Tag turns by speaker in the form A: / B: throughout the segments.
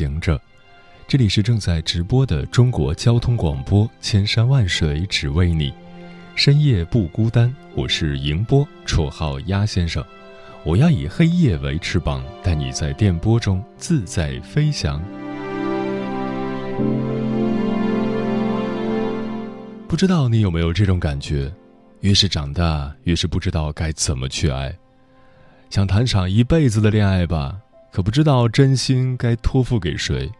A: 行者，这里是正在直播的中国交通广播，千山万水只为你，深夜不孤单。我是迎波，绰号鸭先生。我要以黑夜为翅膀，带你在电波中自在飞翔。不知道你有没有这种感觉？越是长大，越是不知道该怎么去爱。想谈场一辈子的恋爱吧。可不知道真心该托付给谁，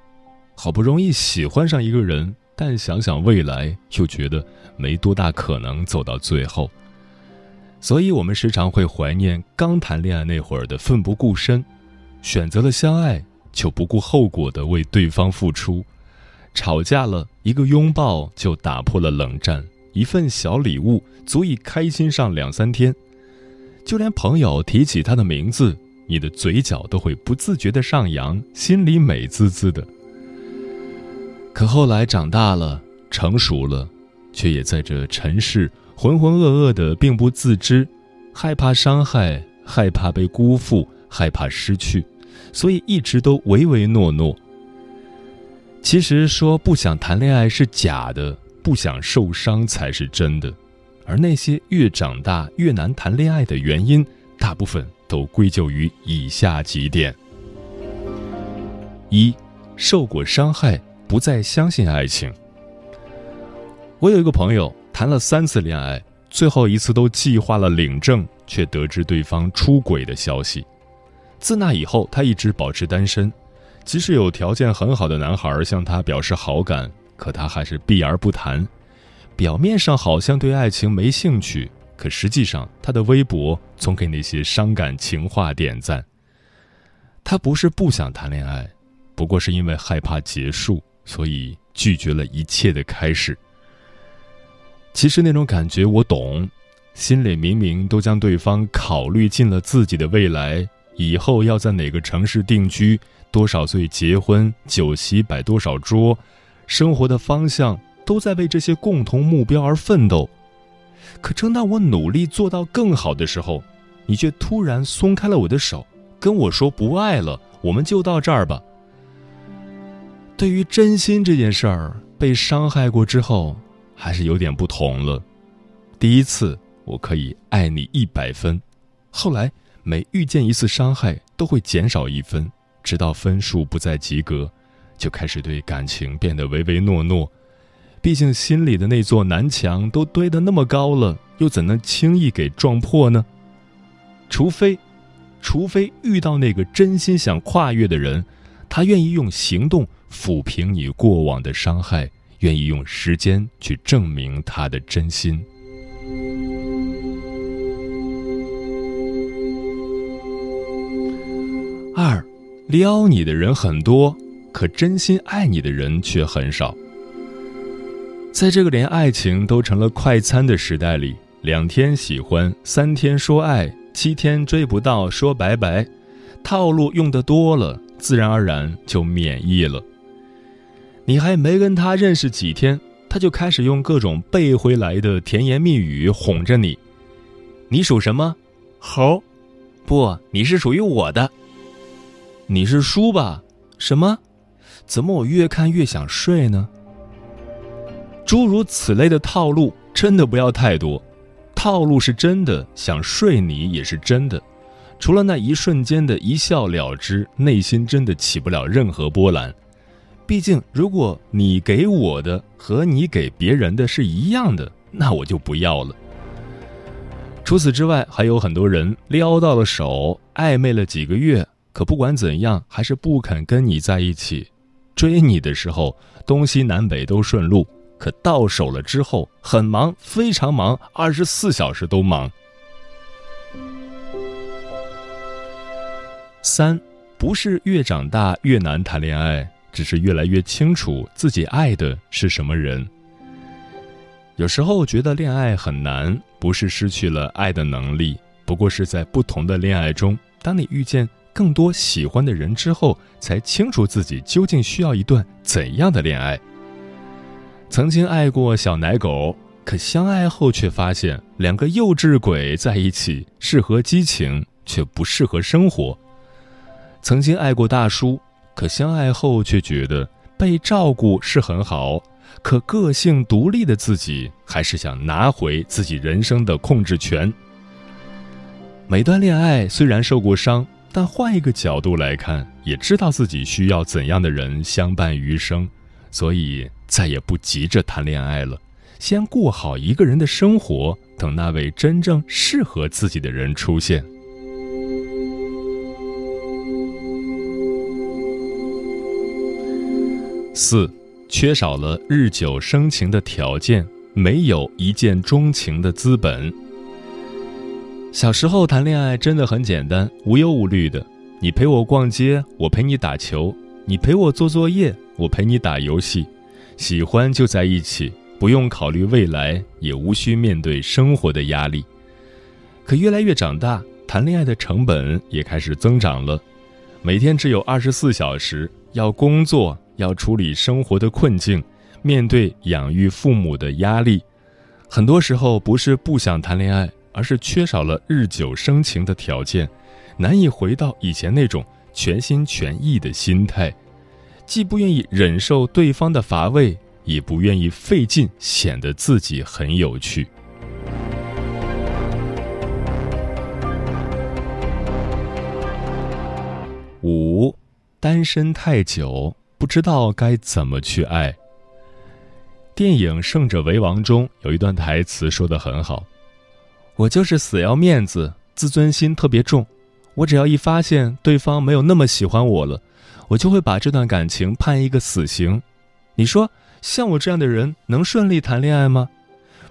A: 好不容易喜欢上一个人，但想想未来，又觉得没多大可能走到最后。所以，我们时常会怀念刚谈恋爱那会儿的奋不顾身，选择了相爱就不顾后果的为对方付出，吵架了一个拥抱就打破了冷战，一份小礼物足以开心上两三天，就连朋友提起他的名字。你的嘴角都会不自觉的上扬，心里美滋滋的。可后来长大了，成熟了，却也在这尘世浑浑噩噩的，并不自知，害怕伤害，害怕被辜负，害怕失去，所以一直都唯唯诺诺。其实说不想谈恋爱是假的，不想受伤才是真的。而那些越长大越难谈恋爱的原因，大部分。都归咎于以下几点：一，受过伤害，不再相信爱情。我有一个朋友谈了三次恋爱，最后一次都计划了领证，却得知对方出轨的消息。自那以后，他一直保持单身，即使有条件很好的男孩向他表示好感，可他还是避而不谈。表面上好像对爱情没兴趣。可实际上，他的微博总给那些伤感情话点赞。他不是不想谈恋爱，不过是因为害怕结束，所以拒绝了一切的开始。其实那种感觉我懂，心里明明都将对方考虑进了自己的未来，以后要在哪个城市定居，多少岁结婚，酒席摆多少桌，生活的方向都在为这些共同目标而奋斗。可正当我努力做到更好的时候，你却突然松开了我的手，跟我说不爱了，我们就到这儿吧。对于真心这件事儿，被伤害过之后，还是有点不同了。第一次我可以爱你一百分，后来每遇见一次伤害，都会减少一分，直到分数不再及格，就开始对感情变得唯唯诺诺。毕竟心里的那座南墙都堆得那么高了，又怎能轻易给撞破呢？除非，除非遇到那个真心想跨越的人，他愿意用行动抚平你过往的伤害，愿意用时间去证明他的真心。二，撩你的人很多，可真心爱你的人却很少。在这个连爱情都成了快餐的时代里，两天喜欢，三天说爱，七天追不到说拜拜，套路用的多了，自然而然就免疫了。你还没跟他认识几天，他就开始用各种背回来的甜言蜜语哄着你。你属什么？猴？不，你是属于我的。你是猪吧？什么？怎么我越看越想睡呢？诸如此类的套路，真的不要太多。套路是真的，想睡你也是真的。除了那一瞬间的一笑了之，内心真的起不了任何波澜。毕竟，如果你给我的和你给别人的是一样的，那我就不要了。除此之外，还有很多人撩到了手，暧昧了几个月，可不管怎样，还是不肯跟你在一起。追你的时候，东西南北都顺路，可到手了之后，很忙，非常忙，二十四小时都忙。三，不是越长大越难谈恋爱。只是越来越清楚自己爱的是什么人。有时候觉得恋爱很难，不是失去了爱的能力，不过是在不同的恋爱中，当你遇见更多喜欢的人之后，才清楚自己究竟需要一段怎样的恋爱。曾经爱过小奶狗，可相爱后却发现，两个幼稚鬼在一起适合激情，却不适合生活。曾经爱过大叔。可相爱后却觉得被照顾是很好，可个性独立的自己还是想拿回自己人生的控制权。每段恋爱虽然受过伤，但换一个角度来看，也知道自己需要怎样的人相伴余生，所以再也不急着谈恋爱了，先过好一个人的生活，等那位真正适合自己的人出现。四，缺少了日久生情的条件，没有一见钟情的资本。小时候谈恋爱真的很简单，无忧无虑的。你陪我逛街，我陪你打球；你陪我做作业，我陪你打游戏。喜欢就在一起，不用考虑未来，也无需面对生活的压力。可越来越长大，谈恋爱的成本也开始增长了。每天只有二十四小时，要工作。要处理生活的困境，面对养育父母的压力，很多时候不是不想谈恋爱，而是缺少了日久生情的条件，难以回到以前那种全心全意的心态，既不愿意忍受对方的乏味，也不愿意费劲显得自己很有趣。五，单身太久。不知道该怎么去爱。电影《胜者为王》中有一段台词说的很好：“我就是死要面子，自尊心特别重。我只要一发现对方没有那么喜欢我了，我就会把这段感情判一个死刑。你说，像我这样的人能顺利谈恋爱吗？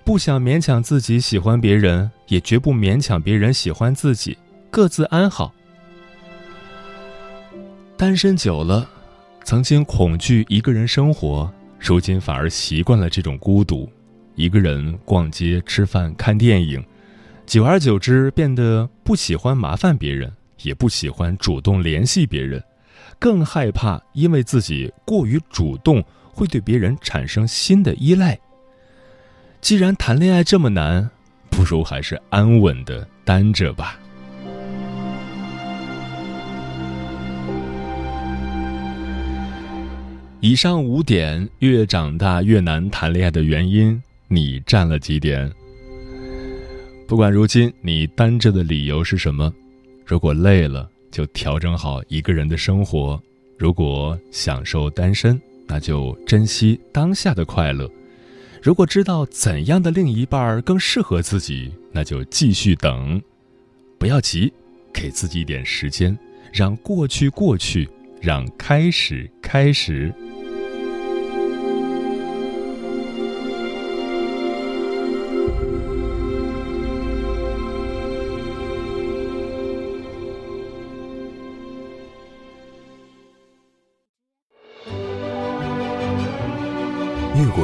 A: 不想勉强自己喜欢别人，也绝不勉强别人喜欢自己，各自安好。单身久了。”曾经恐惧一个人生活，如今反而习惯了这种孤独。一个人逛街、吃饭、看电影，久而久之变得不喜欢麻烦别人，也不喜欢主动联系别人，更害怕因为自己过于主动会对别人产生新的依赖。既然谈恋爱这么难，不如还是安稳的单着吧。以上五点，越长大越难谈恋爱的原因，你占了几点？不管如今你单着的理由是什么，如果累了，就调整好一个人的生活；如果享受单身，那就珍惜当下的快乐；如果知道怎样的另一半更适合自己，那就继续等。不要急，给自己一点时间，让过去过去，让开始开始。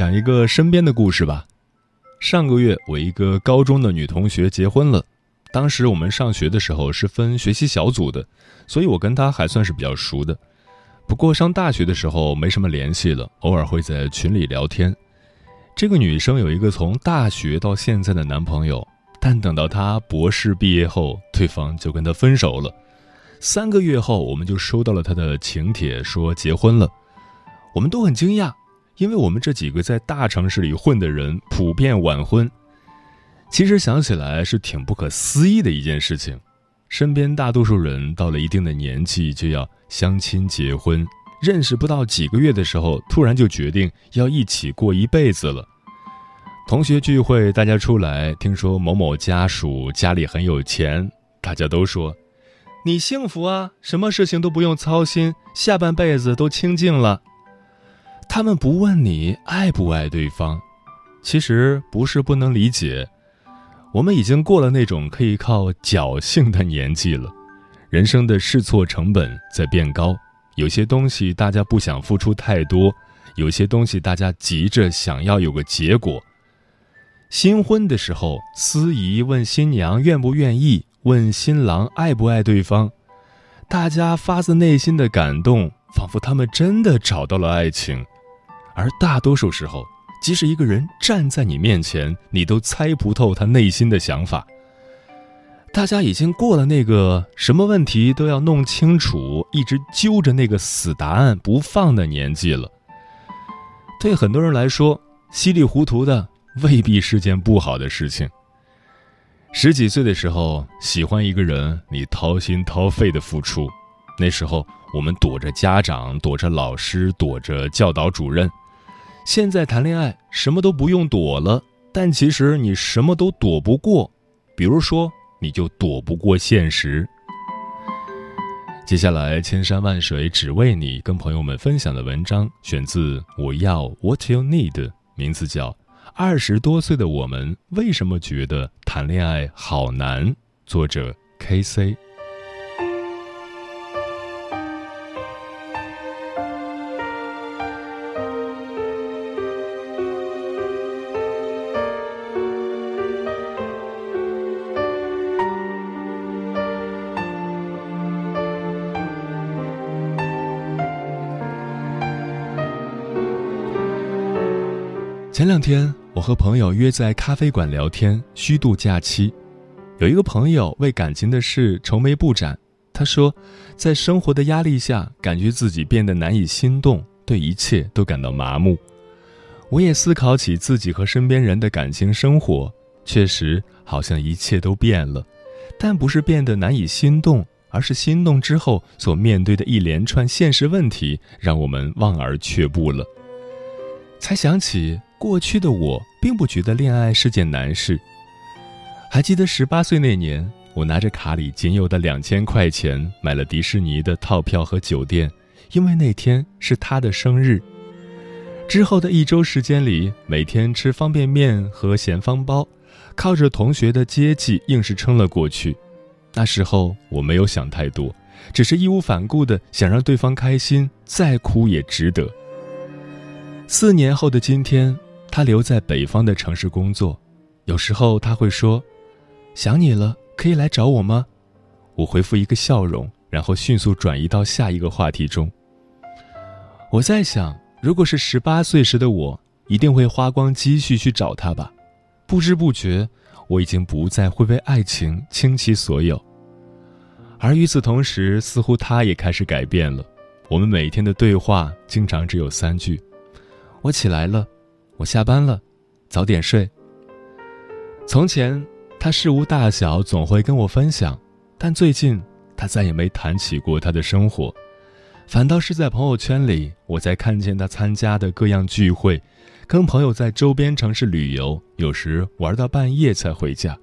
A: 讲一个身边的故事吧。上个月，我一个高中的女同学结婚了。当时我们上学的时候是分学习小组的，所以我跟她还算是比较熟的。不过上大学的时候没什么联系了，偶尔会在群里聊天。这个女生有一个从大学到现在的男朋友，但等到她博士毕业后，对方就跟她分手了。三个月后，我们就收到了她的请帖，说结婚了。我们都很惊讶，因为我们这几个在大城市里混的人普遍晚婚。其实想起来是挺不可思议的一件事情，身边大多数人到了一定的年纪就要相亲结婚，认识不到几个月的时候，突然就决定要一起过一辈子了。同学聚会，大家出来，听说某某家属家里很有钱，大家都说：“你幸福啊，什么事情都不用操心，下半辈子都清静了。”他们不问你爱不爱对方，其实不是不能理解。我们已经过了那种可以靠侥幸的年纪了，人生的试错成本在变高，有些东西大家不想付出太多，有些东西大家急着想要有个结果。新婚的时候，司仪问新娘愿不愿意，问新郎爱不爱对方，大家发自内心的感动，仿佛他们真的找到了爱情，而大多数时候。即使一个人站在你面前，你都猜不透他内心的想法。大家已经过了那个什么问题都要弄清楚，一直揪着那个死答案不放的年纪了。对很多人来说，稀里糊涂的未必是件不好的事情。十几岁的时候喜欢一个人，你掏心掏肺的付出，那时候我们躲着家长，躲着老师，躲着教导主任。现在谈恋爱什么都不用躲了，但其实你什么都躲不过，比如说你就躲不过现实。接下来千山万水只为你，跟朋友们分享的文章选自《我要 What You Need》，名字叫《二十多岁的我们为什么觉得谈恋爱好难》，作者 K C。前两天，我和朋友约在咖啡馆聊天，虚度假期。有一个朋友为感情的事愁眉不展，他说，在生活的压力下，感觉自己变得难以心动，对一切都感到麻木。我也思考起自己和身边人的感情生活，确实好像一切都变了，但不是变得难以心动，而是心动之后所面对的一连串现实问题，让我们望而却步了。才想起。过去的我并不觉得恋爱是件难事。还记得十八岁那年，我拿着卡里仅有的两千块钱买了迪士尼的套票和酒店，因为那天是他的生日。之后的一周时间里，每天吃方便面和咸方包，靠着同学的接济硬是撑了过去。那时候我没有想太多，只是义无反顾的想让对方开心，再苦也值得。四年后的今天。他留在北方的城市工作，有时候他会说：“想你了，可以来找我吗？”我回复一个笑容，然后迅速转移到下一个话题中。我在想，如果是十八岁时的我，一定会花光积蓄去找他吧。不知不觉，我已经不再会为爱情倾其所有。而与此同时，似乎他也开始改变了。我们每天的对话经常只有三句：“我起来了。”我下班了，早点睡。从前，他事无大小总会跟我分享，但最近他再也没谈起过他的生活，反倒是在朋友圈里，我才看见他参加的各样聚会，跟朋友在周边城市旅游，有时玩到半夜才回家。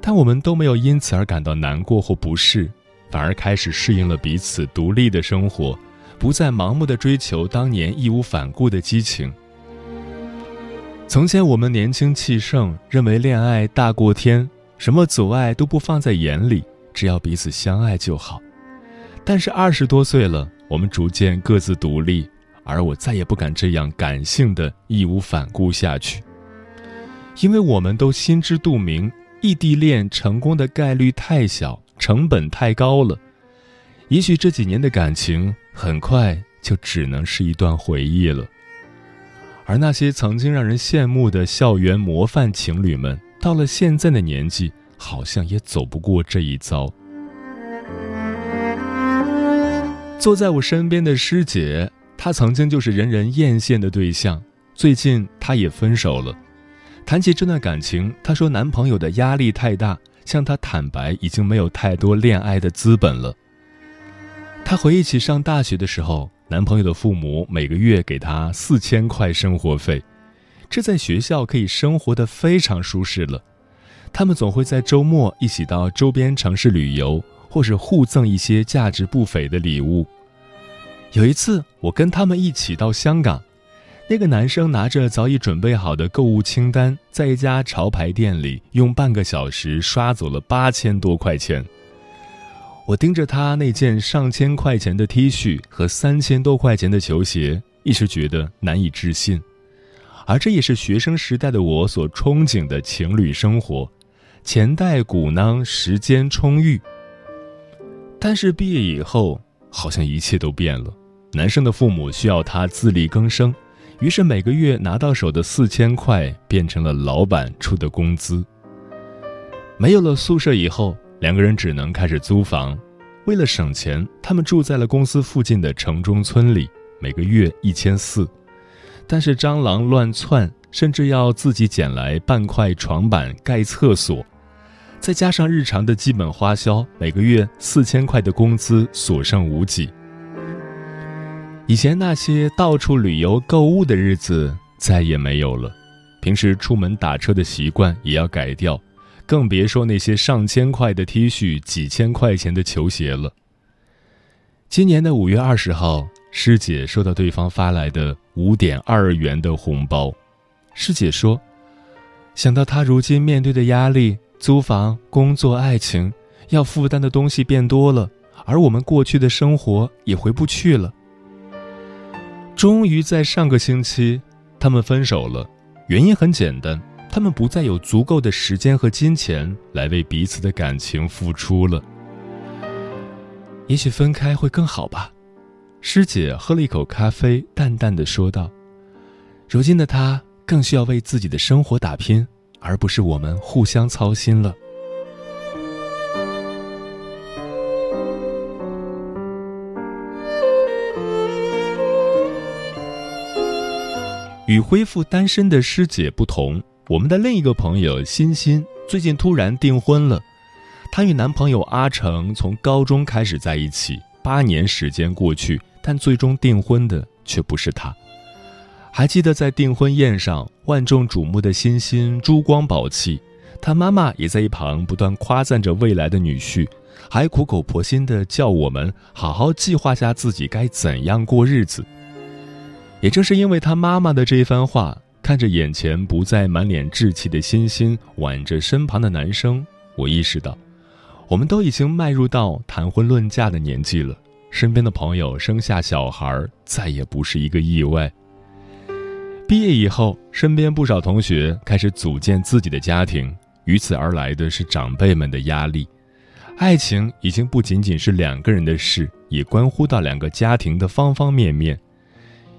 A: 但我们都没有因此而感到难过或不适，反而开始适应了彼此独立的生活，不再盲目的追求当年义无反顾的激情。从前我们年轻气盛，认为恋爱大过天，什么阻碍都不放在眼里，只要彼此相爱就好。但是二十多岁了，我们逐渐各自独立，而我再也不敢这样感性的义无反顾下去，因为我们都心知肚明，异地恋成功的概率太小，成本太高了。也许这几年的感情很快就只能是一段回忆了。而那些曾经让人羡慕的校园模范情侣们，到了现在的年纪，好像也走不过这一遭。坐在我身边的师姐。她曾经就是人人艳羡的对象，最近她也分手了。谈起这段感情，她说男朋友的压力太大，向她坦白已经没有太多恋爱的资本了。她回忆起上大学的时候，男朋友的父母每个月给她四千块生活费，这在学校可以生活的非常舒适了。他们总会在周末一起到周边城市旅游，或是互赠一些价值不菲的礼物。有一次，我跟他们一起到香港，那个男生拿着早已准备好的购物清单，在一家潮牌店里用半个小时刷走了八千多块钱。我盯着他那件上千块钱的 T 恤和三千多块钱的球鞋，一时觉得难以置信。而这也是学生时代的我所憧憬的情侣生活，钱袋鼓囊，时间充裕。但是毕业以后，好像一切都变了。男生的父母需要他自力更生，于是每个月拿到手的四千块变成了老板出的工资。没有了宿舍以后，两个人只能开始租房。为了省钱，他们住在了公司附近的城中村里，每个月一千四。但是蟑螂乱窜，甚至要自己捡来半块床板盖厕所，再加上日常的基本花销，每个月四千块的工资所剩无几。以前那些到处旅游购物的日子再也没有了，平时出门打车的习惯也要改掉，更别说那些上千块的 T 恤、几千块钱的球鞋了。今年的五月二十号，师姐收到对方发来的五点二元的红包，师姐说：“想到他如今面对的压力，租房、工作、爱情，要负担的东西变多了，而我们过去的生活也回不去了。”终于在上个星期，他们分手了。原因很简单，他们不再有足够的时间和金钱来为彼此的感情付出了。也许分开会更好吧。师姐喝了一口咖啡，淡淡的说道：“如今的他更需要为自己的生活打拼，而不是我们互相操心了。”与恢复单身的师姐不同，我们的另一个朋友欣欣最近突然订婚了。她与男朋友阿成从高中开始在一起，八年时间过去，但最终订婚的却不是他。还记得在订婚宴上，万众瞩目的欣欣珠光宝气，她妈妈也在一旁不断夸赞着未来的女婿，还苦口婆心地叫我们好好计划下自己该怎样过日子。也正是因为他妈妈的这一番话，看着眼前不再满脸稚气的欣欣，挽着身旁的男生，我意识到，我们都已经迈入到谈婚论嫁的年纪了。身边的朋友生下小孩，再也不是一个意外。毕业以后，身边不少同学开始组建自己的家庭，与此而来的是长辈们的压力。爱情已经不仅仅是两个人的事，也关乎到两个家庭的方方面面。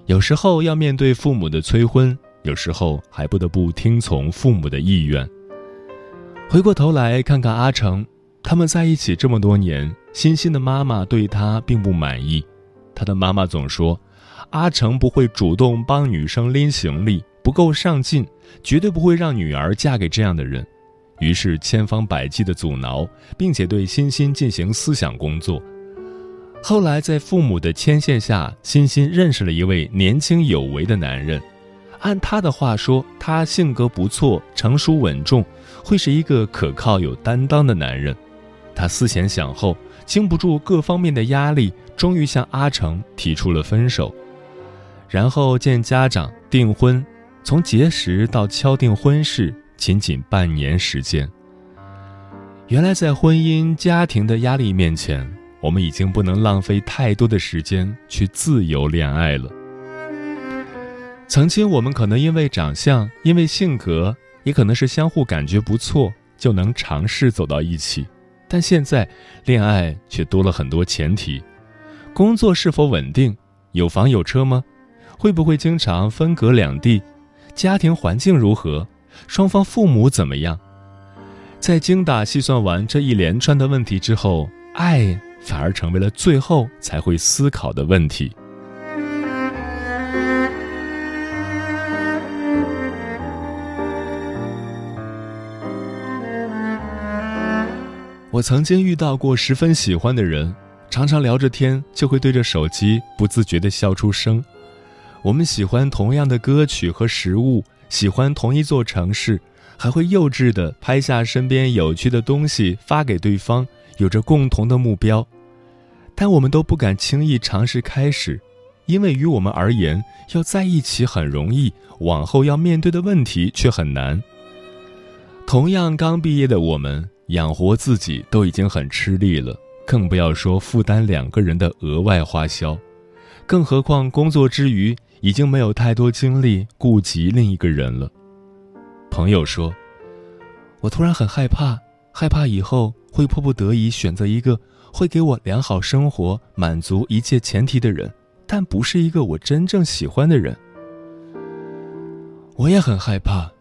A: 有时候要面对父母的催婚，有时候还不得不听从父母的意愿。回过头来看看阿成，他们在一起这么多年，欣欣的妈妈对他并不满意。他的妈妈总说，阿成不会主动帮女生拎行李，不够上进，绝对不会让女儿嫁给这样的人。于是千方百计的阻挠，并且对欣欣进行思想工作。后来，在父母的牵线下，欣欣认识了一位年轻有为的男人。按他的话说，他性格不错，成熟稳重，会是一个可靠有担当的男人。他思前想后，经不住各方面的压力，终于向阿成提出了分手。然后见家长订婚，从结识到敲定婚事，仅仅半年时间。原来，在婚姻家庭的压力面前。我们已经不能浪费太多的时间去自由恋爱了。曾经我们可能因为长相，因为性格，也可能是相互感觉不错，就能尝试走到一起。但现在，恋爱却多了很多前提：工作是否稳定？有房有车吗？会不会经常分隔两地？家庭环境如何？双方父母怎么样？在精打细算完这一连串的问题之后，爱反而成为了最后才会思考的问题。我曾经遇到过十分喜欢的人，常常聊着天就会对着手机不自觉地笑出声。我们喜欢同样的歌曲和食物，喜欢同一座城市，还会幼稚地拍下身边有趣的东西发给对方，有着共同的目标。但我们都不敢轻易尝试开始，因为于我们而言，要在一起很容易，往后要面对的问题却很难。同样刚毕业的我们。养活自己都已经很吃力了，更不要说负担两个人的额外花销，更何况工作之余已经没有太多精力顾及另一个人了。朋友说：“我突然很害怕，害怕以后会迫不得已选择一个会给我良好生活、满足一切前提的人，但不是一个我真正喜欢的人。”我也很害怕。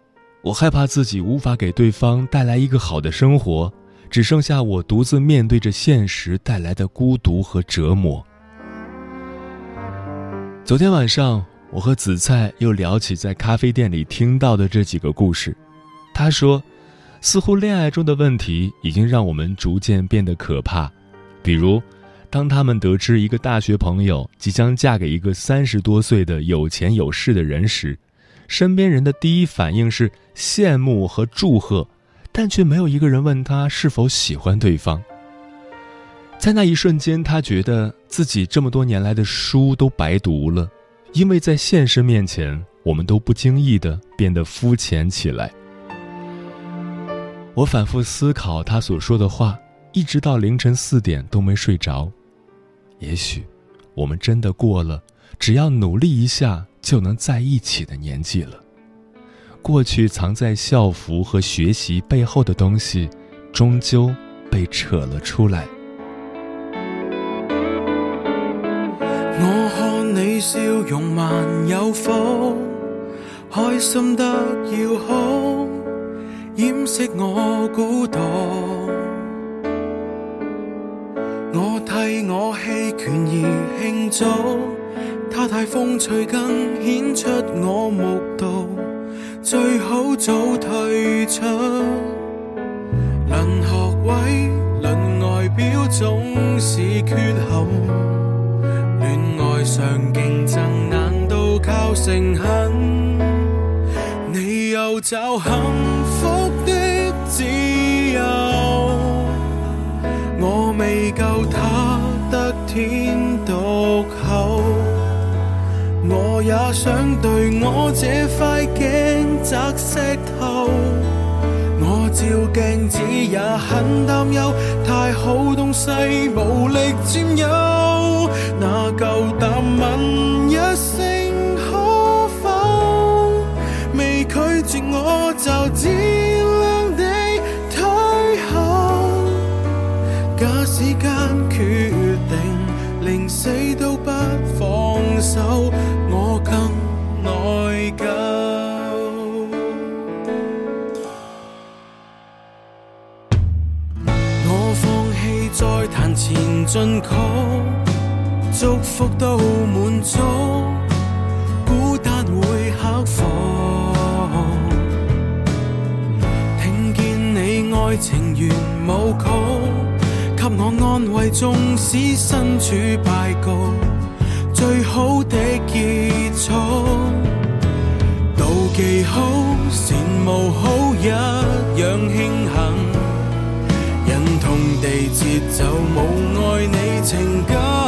A: 我害怕自己无法给对方带来一个好的生活，只剩下我独自面对着现实带来的孤独和折磨。昨天晚上，我和紫菜又聊起在咖啡店里听到的这几个故事。他说，似乎恋爱中的问题已经让我们逐渐变得可怕，比如，当他们得知一个大学朋友即将嫁给一个三十多岁的有钱有势的人时。身边人的第一反应是羡慕和祝贺，但却没有一个人问他是否喜欢对方。在那一瞬间，他觉得自己这么多年来的书都白读了，因为在现实面前，我们都不经意的变得肤浅起来。我反复思考他所说的话，一直到凌晨四点都没睡着。也许，我们真的过了，只要努力一下。就能在一起的年纪了。过去藏在校服和学习背后的东西，终究被扯了出来。
B: 我看你笑容蛮有福，开心得要好，掩饰我孤独。我替我弃权而庆祝。他太风趣，更显出我目睹，最好早退出。论学位，论外表，总是缺陷。恋爱上竞争，难道靠诚恳？你又找幸福的自由，我未够他得天我也想对我这块镜砸石头，我照镜子也很担忧，太好东西无力占有，哪够胆问。进曲，祝福都满足，孤单会克服。听见你爱情圆舞曲，给我安慰，纵使身处败局，最好的结束。妒忌好，羡慕好，一样庆幸。地节奏，无爱你情感。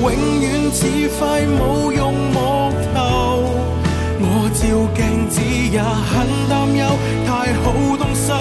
B: 永远似块冇用木头，我照镜子也很担忧，太好东西